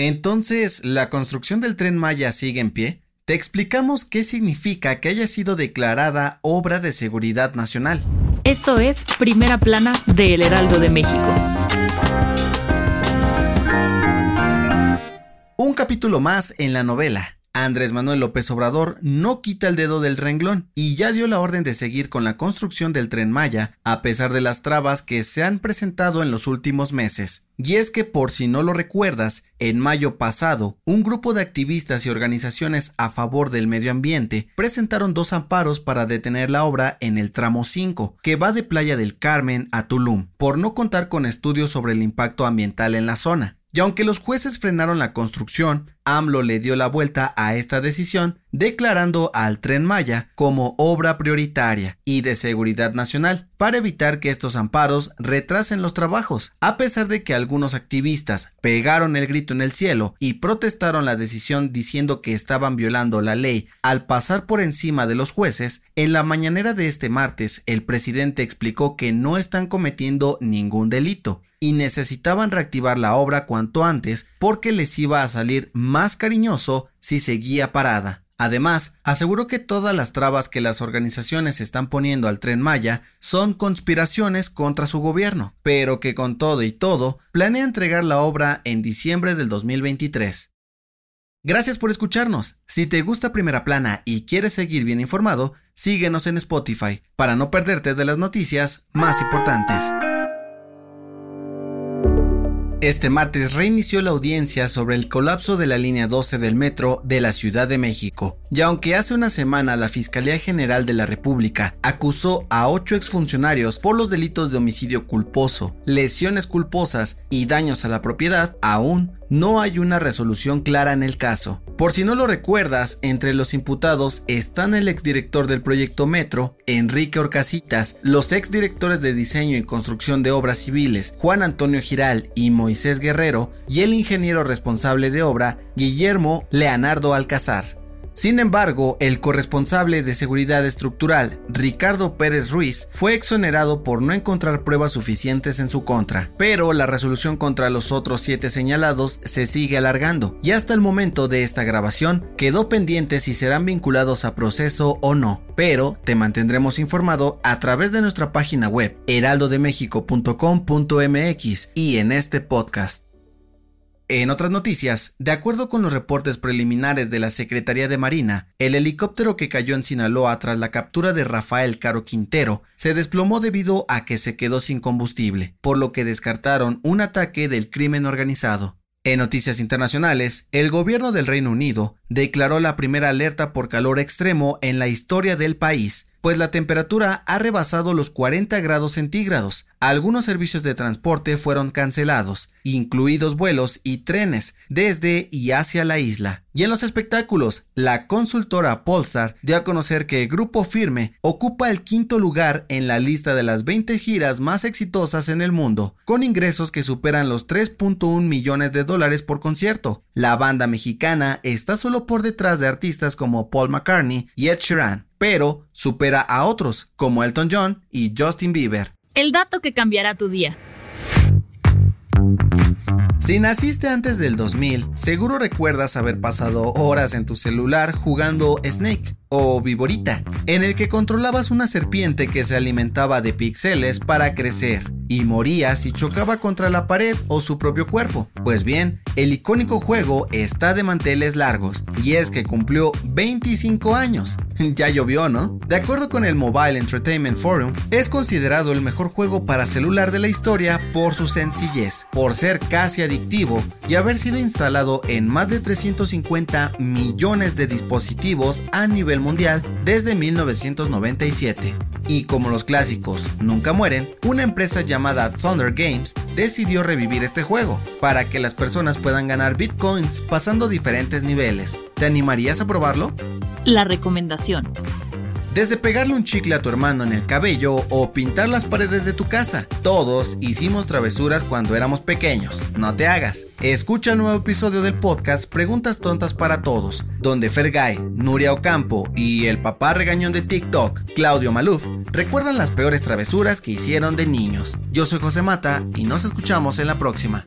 Entonces, ¿la construcción del tren Maya sigue en pie? Te explicamos qué significa que haya sido declarada obra de seguridad nacional. Esto es Primera Plana de El Heraldo de México. Un capítulo más en la novela. Andrés Manuel López Obrador no quita el dedo del renglón y ya dio la orden de seguir con la construcción del tren Maya, a pesar de las trabas que se han presentado en los últimos meses. Y es que por si no lo recuerdas, en mayo pasado, un grupo de activistas y organizaciones a favor del medio ambiente presentaron dos amparos para detener la obra en el tramo 5, que va de Playa del Carmen a Tulum, por no contar con estudios sobre el impacto ambiental en la zona. Y aunque los jueces frenaron la construcción, AMLO le dio la vuelta a esta decisión, declarando al tren Maya como obra prioritaria y de seguridad nacional, para evitar que estos amparos retrasen los trabajos, a pesar de que algunos activistas pegaron el grito en el cielo y protestaron la decisión diciendo que estaban violando la ley al pasar por encima de los jueces, en la mañanera de este martes el presidente explicó que no están cometiendo ningún delito y necesitaban reactivar la obra cuanto antes porque les iba a salir más cariñoso si seguía parada. Además, aseguró que todas las trabas que las organizaciones están poniendo al tren Maya son conspiraciones contra su gobierno, pero que con todo y todo planea entregar la obra en diciembre del 2023. Gracias por escucharnos. Si te gusta Primera Plana y quieres seguir bien informado, síguenos en Spotify para no perderte de las noticias más importantes. Este martes reinició la audiencia sobre el colapso de la línea 12 del metro de la Ciudad de México. Y aunque hace una semana la Fiscalía General de la República acusó a ocho exfuncionarios por los delitos de homicidio culposo, lesiones culposas y daños a la propiedad, aún no hay una resolución clara en el caso. Por si no lo recuerdas, entre los imputados están el exdirector del proyecto Metro, Enrique Orcasitas, los exdirectores de diseño y construcción de obras civiles, Juan Antonio Giral y Moisés Guerrero, y el ingeniero responsable de obra, Guillermo Leonardo Alcázar. Sin embargo, el corresponsable de seguridad estructural, Ricardo Pérez Ruiz, fue exonerado por no encontrar pruebas suficientes en su contra, pero la resolución contra los otros siete señalados se sigue alargando, y hasta el momento de esta grabación quedó pendiente si serán vinculados a proceso o no, pero te mantendremos informado a través de nuestra página web heraldodemexico.com.mx y en este podcast. En otras noticias, de acuerdo con los reportes preliminares de la Secretaría de Marina, el helicóptero que cayó en Sinaloa tras la captura de Rafael Caro Quintero se desplomó debido a que se quedó sin combustible, por lo que descartaron un ataque del crimen organizado. En noticias internacionales, el gobierno del Reino Unido declaró la primera alerta por calor extremo en la historia del país, pues la temperatura ha rebasado los 40 grados centígrados. Algunos servicios de transporte fueron cancelados, incluidos vuelos y trenes desde y hacia la isla. Y en los espectáculos, la consultora Polestar dio a conocer que Grupo Firme ocupa el quinto lugar en la lista de las 20 giras más exitosas en el mundo, con ingresos que superan los 3.1 millones de dólares por concierto. La banda mexicana está solo por detrás de artistas como Paul McCartney y Ed Sheeran pero supera a otros como Elton John y Justin Bieber. El dato que cambiará tu día. Si naciste antes del 2000, seguro recuerdas haber pasado horas en tu celular jugando Snake o Viborita, en el que controlabas una serpiente que se alimentaba de píxeles para crecer y moría si chocaba contra la pared o su propio cuerpo. Pues bien, el icónico juego está de manteles largos y es que cumplió 25 años. ya llovió, ¿no? De acuerdo con el Mobile Entertainment Forum, es considerado el mejor juego para celular de la historia por su sencillez, por ser casi adictivo y haber sido instalado en más de 350 millones de dispositivos a nivel mundial desde 1997. Y como los clásicos nunca mueren, una empresa llamada Thunder Games decidió revivir este juego para que las personas puedan ganar bitcoins pasando diferentes niveles. ¿Te animarías a probarlo? La recomendación. Desde pegarle un chicle a tu hermano en el cabello o pintar las paredes de tu casa. Todos hicimos travesuras cuando éramos pequeños. No te hagas. Escucha el nuevo episodio del podcast Preguntas Tontas para Todos, donde Fergay, Nuria Ocampo y el papá regañón de TikTok, Claudio Maluf, recuerdan las peores travesuras que hicieron de niños. Yo soy José Mata y nos escuchamos en la próxima.